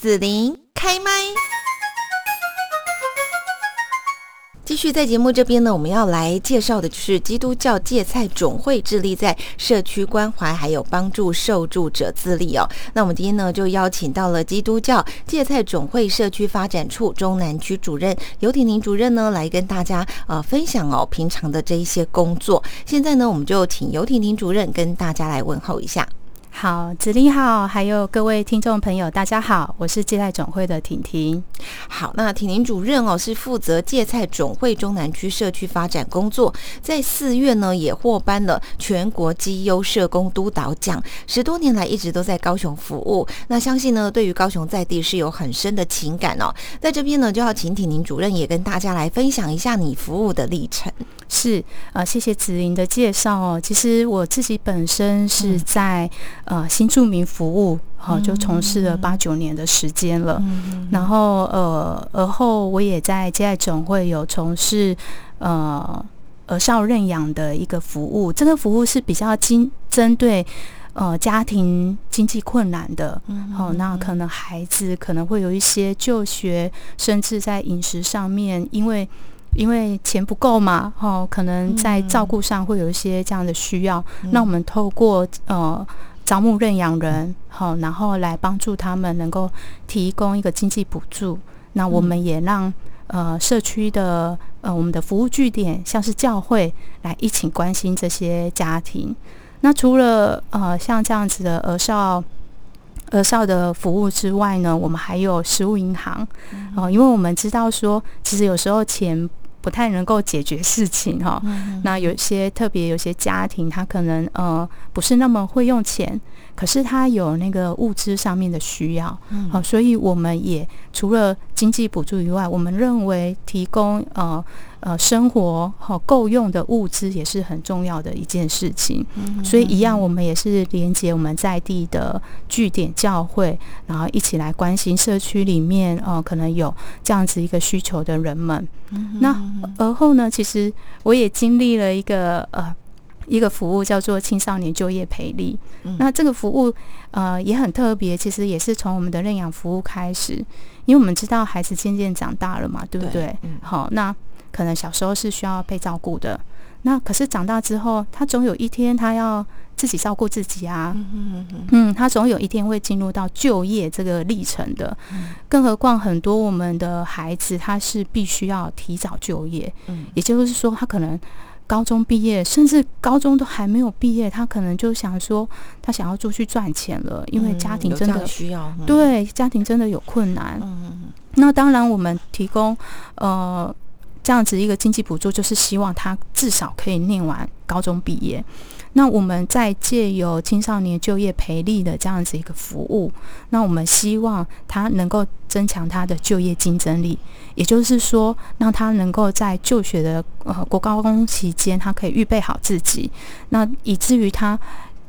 紫琳开麦。继续在节目这边呢，我们要来介绍的就是基督教芥菜总会致力在社区关怀还有帮助受助者自立哦。那我们今天呢就邀请到了基督教芥菜总会社区发展处中南区主任尤婷婷主任呢来跟大家呃分享哦平常的这一些工作。现在呢我们就请尤婷婷主任跟大家来问候一下。好，子立好，还有各位听众朋友，大家好，我是芥菜总会的婷婷。好，那婷婷主任哦是负责芥菜总会中南区社区发展工作，在四月呢也获颁了全国绩优社工督导奖，十多年来一直都在高雄服务。那相信呢对于高雄在地是有很深的情感哦，在这边呢就要请婷婷主任也跟大家来分享一下你服务的历程。是啊，谢谢子琳的介绍哦。其实我自己本身是在呃新住民服务，好就从事了八九年的时间了。然后呃，而后我也在接待总会有从事呃呃少认养的一个服务。这个服务是比较经针对呃家庭经济困难的，好那可能孩子可能会有一些就学，甚至在饮食上面，因为。因为钱不够嘛，哦，可能在照顾上会有一些这样的需要。那我们透过呃招募认养人，好，然后来帮助他们能够提供一个经济补助。那我们也让呃社区的呃我们的服务据点，像是教会来一起关心这些家庭。那除了呃像这样子的儿少儿少的服务之外呢，我们还有食物银行哦，因为我们知道说，其实有时候钱。不太能够解决事情哈，那有些特别有些家庭，他可能呃不是那么会用钱，可是他有那个物资上面的需要，好，所以我们也除了经济补助以外，我们认为提供呃。呃，生活好够用的物资也是很重要的一件事情，所以一样，我们也是连接我们在地的据点教会，然后一起来关心社区里面呃可能有这样子一个需求的人们。那而后呢，其实我也经历了一个呃一个服务叫做青少年就业培力。那这个服务呃也很特别，其实也是从我们的认养服务开始，因为我们知道孩子渐渐长大了嘛，对不对？好，那。可能小时候是需要被照顾的，那可是长大之后，他总有一天他要自己照顾自己啊。嗯，他总有一天会进入到就业这个历程的。更何况很多我们的孩子他是必须要提早就业，也就是说他可能高中毕业，甚至高中都还没有毕业，他可能就想说他想要出去赚钱了，因为家庭真的需要，对家庭真的有困难。嗯那当然我们提供呃。这样子一个经济补助，就是希望他至少可以念完高中毕业。那我们在借由青少年就业培力的这样子一个服务，那我们希望他能够增强他的就业竞争力，也就是说，让他能够在就学的呃国高中期间，他可以预备好自己，那以至于他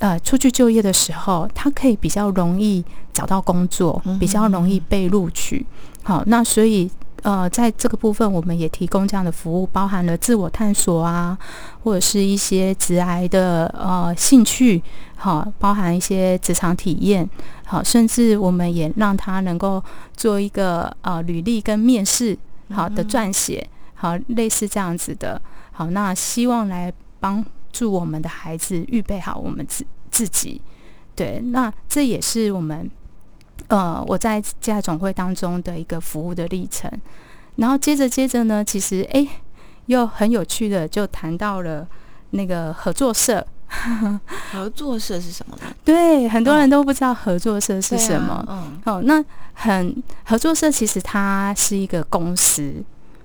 呃出去就业的时候，他可以比较容易找到工作，比较容易被录取。好，那所以。呃，在这个部分，我们也提供这样的服务，包含了自我探索啊，或者是一些职癌的呃兴趣，好，包含一些职场体验，好，甚至我们也让他能够做一个呃履历跟面试好的撰写，好，类似这样子的，好，那希望来帮助我们的孩子预备好我们自自己，对，那这也是我们。呃，我在家总会当中的一个服务的历程，然后接着接着呢，其实哎，又很有趣的就谈到了那个合作社。合作社是什么呢？对，很多人都不知道合作社是什么。嗯，好，那很合作社其实它是一个公司。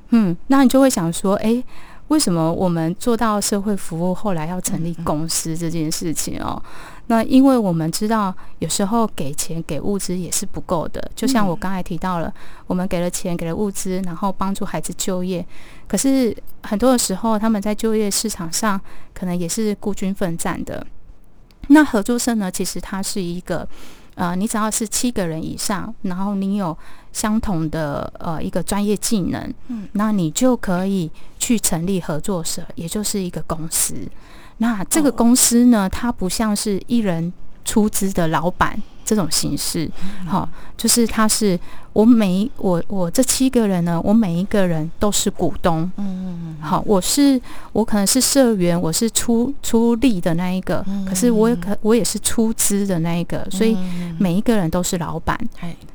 嗯，那你就会想说，哎。为什么我们做到社会服务，后来要成立公司这件事情哦？那因为我们知道，有时候给钱给物资也是不够的。就像我刚才提到了，我们给了钱给了物资，然后帮助孩子就业，可是很多的时候，他们在就业市场上可能也是孤军奋战的。那合作社呢？其实它是一个。呃，你只要是七个人以上，然后你有相同的呃一个专业技能，嗯，那你就可以去成立合作社，也就是一个公司。那这个公司呢，它不像是一人出资的老板这种形式，好，就是他是我每我我这七个人呢，我每一个人都是股东，嗯，好，我是我可能是社员，我是出出力的那一个，可是我也可我也是出资的那一个，所以每一个人都是老板，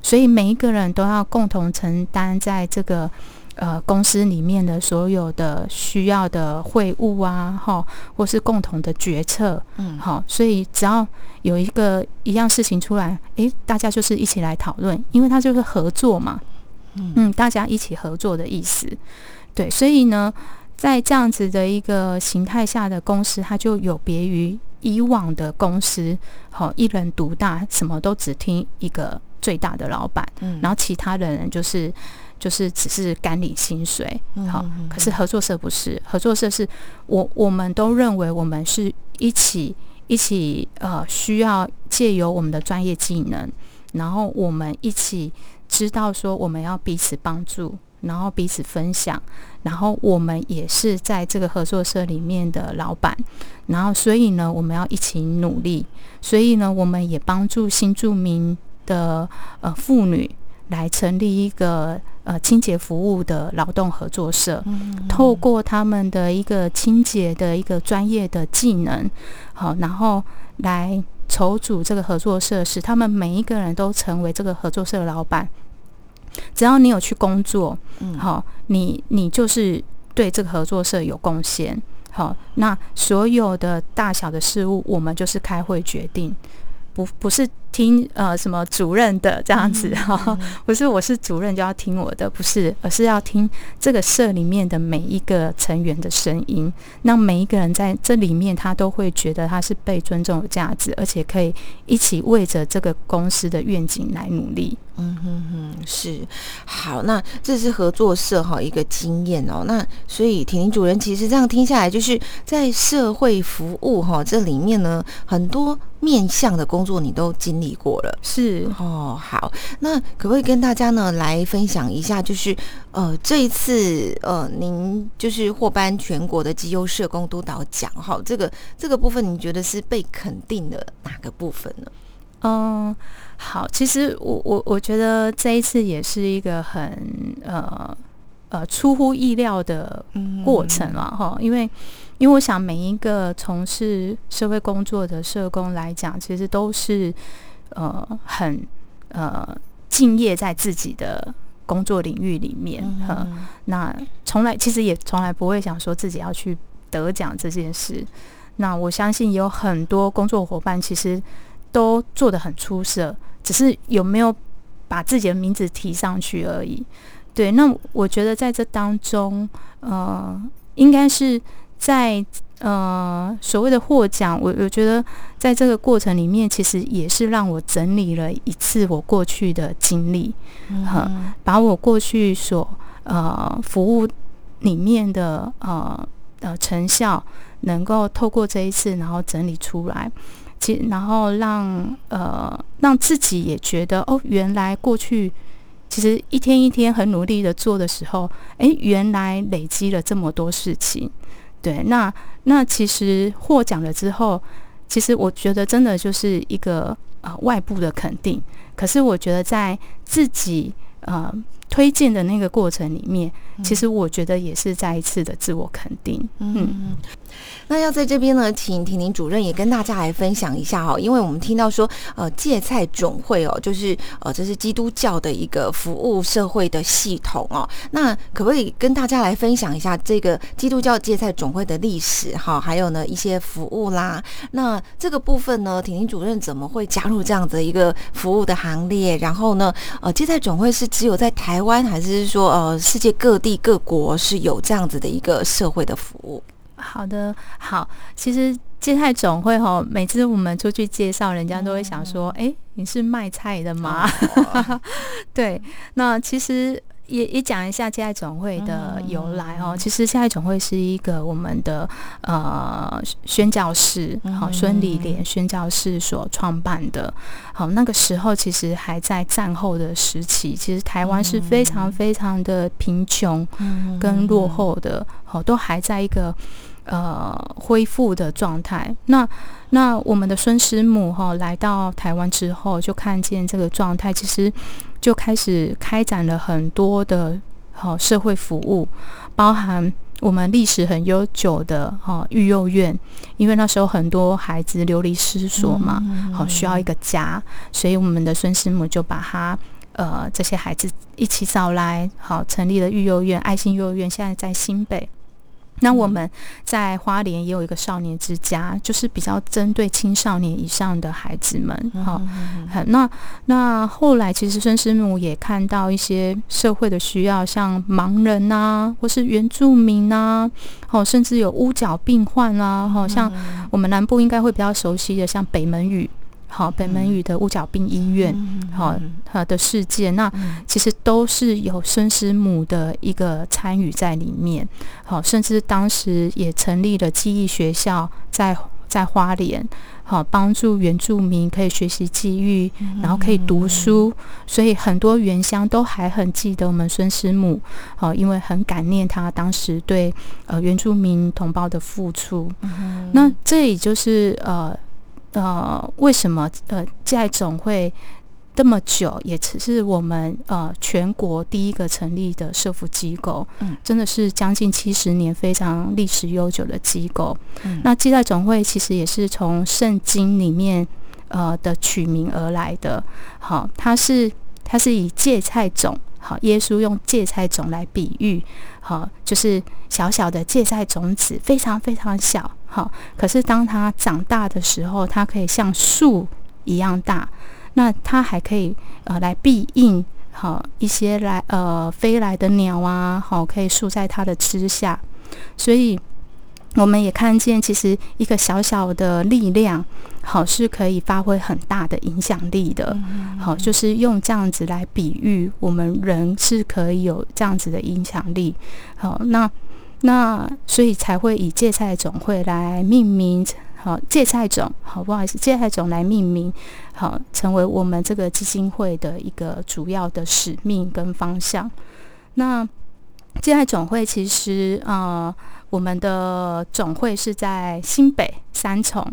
所以每一个人都要共同承担在这个。呃，公司里面的所有的需要的会务啊，哈，或是共同的决策，嗯，好，所以只要有一个一样事情出来，诶，大家就是一起来讨论，因为它就是合作嘛，嗯，大家一起合作的意思，对，所以呢，在这样子的一个形态下的公司，它就有别于以往的公司，好，一人独大，什么都只听一个最大的老板，嗯，然后其他的人就是。就是只是干领薪水，好，可是合作社不是，合作社是我我们都认为我们是一起一起呃需要借由我们的专业技能，然后我们一起知道说我们要彼此帮助，然后彼此分享，然后我们也是在这个合作社里面的老板，然后所以呢我们要一起努力，所以呢我们也帮助新住民的呃妇女。来成立一个呃清洁服务的劳动合作社，透过他们的一个清洁的一个专业的技能，好，然后来筹组这个合作社，使他们每一个人都成为这个合作社的老板。只要你有去工作，好，你你就是对这个合作社有贡献，好，那所有的大小的事物，我们就是开会决定。不不是听呃什么主任的这样子哈，不是我是主任就要听我的，不是，而是要听这个社里面的每一个成员的声音。那每一个人在这里面，他都会觉得他是被尊重、有价值，而且可以一起为着这个公司的愿景来努力。嗯哼哼，是好，那这是合作社哈一个经验哦。那所以婷婷主任其实这样听下来，就是在社会服务哈这里面呢，很多面向的工作你都经历过了。是哦，好，那可不可以跟大家呢来分享一下，就是呃这一次呃您就是获颁全国的绩优社工督导奖哈，这个这个部分你觉得是被肯定的哪个部分呢？嗯。好，其实我我我觉得这一次也是一个很呃呃出乎意料的过程了哈，因为因为我想每一个从事社会工作的社工来讲，其实都是呃很呃敬业在自己的工作领域里面哈，那从来其实也从来不会想说自己要去得奖这件事。那我相信有很多工作伙伴其实都做得很出色。只是有没有把自己的名字提上去而已。对，那我觉得在这当中，呃，应该是在呃所谓的获奖，我我觉得在这个过程里面，其实也是让我整理了一次我过去的经历，嗯，把我过去所呃服务里面的呃呃成效，能够透过这一次，然后整理出来。其然后让呃让自己也觉得哦，原来过去其实一天一天很努力的做的时候，哎，原来累积了这么多事情。对，那那其实获奖了之后，其实我觉得真的就是一个呃外部的肯定。可是我觉得在自己呃推荐的那个过程里面，其实我觉得也是再一次的自我肯定。嗯。那要在这边呢，请婷婷主任也跟大家来分享一下哈，因为我们听到说，呃，芥菜总会哦，就是呃，这是基督教的一个服务社会的系统哦。那可不可以跟大家来分享一下这个基督教芥菜总会的历史哈？还有呢一些服务啦。那这个部分呢，婷婷主任怎么会加入这样子一个服务的行列？然后呢，呃，芥菜总会是只有在台湾，还是说呃世界各地各国是有这样子的一个社会的服务？好的，好。其实芥菜总会哈，每次我们出去介绍，人家都会想说：“哎，你是卖菜的吗？” 对。那其实也也讲一下芥菜总会的由来哦。其实芥菜总会是一个我们的呃宣教士，好孙理莲宣教士所创办的。好，那个时候其实还在战后的时期，其实台湾是非常非常的贫穷跟落后的，好，都还在一个。呃恢复的状态。那那我们的孙师母哈来到台湾之后，就看见这个状态，其实就开始开展了很多的好社会服务，包含。我们历史很悠久的哈育幼院，因为那时候很多孩子流离失所嘛，好需要一个家，所以我们的孙师母就把他呃这些孩子一起找来，好成立了育幼院，爱心幼儿园，现在在新北。那我们在花莲也有一个少年之家，就是比较针对青少年以上的孩子们。好，那那后来其实孙师母也看到一些社会的需要，像盲人呐，或是原住民呐，好，甚至有乌角病患啊，好像我们南部应该会比较熟悉的，像北门语。好，北门宇的五角病医院，好，好的事件，那其实都是有孙师母的一个参与在里面。好，甚至当时也成立了记忆学校，在在花莲，好帮助原住民可以学习记忆，然后可以读书。所以很多原乡都还很记得我们孙师母，好，因为很感念他当时对呃原住民同胞的付出。那这也就是呃。呃，为什么呃，在总会这么久，也只是我们呃全国第一个成立的社福机构，嗯，真的是将近七十年非常历史悠久的机构。嗯，那祭代总会其实也是从圣经里面呃的取名而来的。好，它是它是以芥菜种，好，耶稣用芥菜种来比喻，好，就是小小的芥菜种子，非常非常小。好，可是当它长大的时候，它可以像树一样大。那它还可以呃来庇应好一些来呃飞来的鸟啊，好可以宿在它的枝下。所以我们也看见，其实一个小小的力量，好是可以发挥很大的影响力的。好，就是用这样子来比喻，我们人是可以有这样子的影响力。好，那。那所以才会以芥菜种会来命名，好芥菜种，好不好意思，芥菜种来命名，好成为我们这个基金会的一个主要的使命跟方向。那芥菜总会其实呃，我们的总会是在新北三重，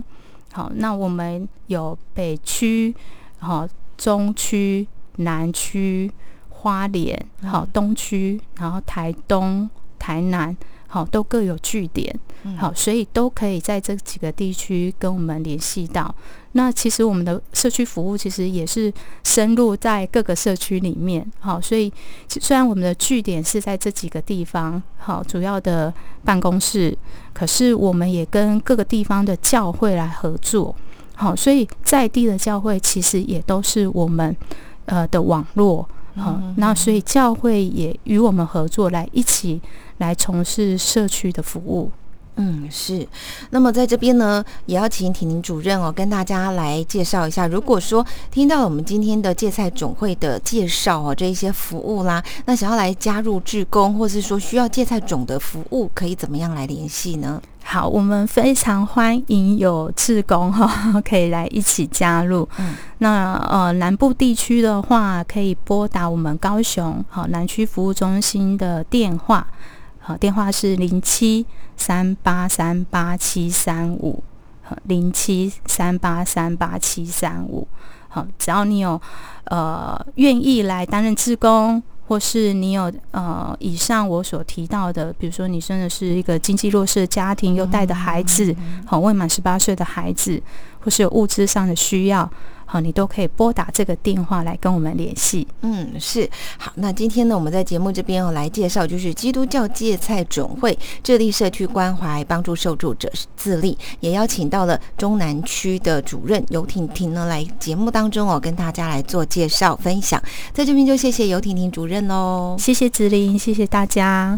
好，那我们有北区、好中区、南区、花莲，好东区，然后台东、台南。好，都各有据点，好，所以都可以在这几个地区跟我们联系到。那其实我们的社区服务其实也是深入在各个社区里面，好，所以虽然我们的据点是在这几个地方，好，主要的办公室，可是我们也跟各个地方的教会来合作，好，所以在地的教会其实也都是我们呃的网络，好，那所以教会也与我们合作来一起。来从事社区的服务，嗯，是。那么在这边呢，也要请婷婷主任哦，跟大家来介绍一下。如果说听到我们今天的芥菜总会的介绍哦，这一些服务啦，那想要来加入志工，或是说需要芥菜种的服务，可以怎么样来联系呢？好，我们非常欢迎有志工哈，可以来一起加入。嗯，那呃南部地区的话，可以拨打我们高雄好南区服务中心的电话。好，电话是零七三八三八七三五，零七三八三八七三五。好，只要你有呃愿意来担任志工，或是你有呃以上我所提到的，比如说你真的是一个经济弱势的家庭，又带的孩子，好未满十八岁的孩子，或是有物质上的需要。好，你都可以拨打这个电话来跟我们联系。嗯，是好。那今天呢，我们在节目这边哦来介绍，就是基督教芥菜总会致力社区关怀，帮助受助者自立，也邀请到了中南区的主任尤婷婷呢来节目当中哦跟大家来做介绍分享。在这边就谢谢尤婷婷主任喽，谢谢子琳，谢谢大家。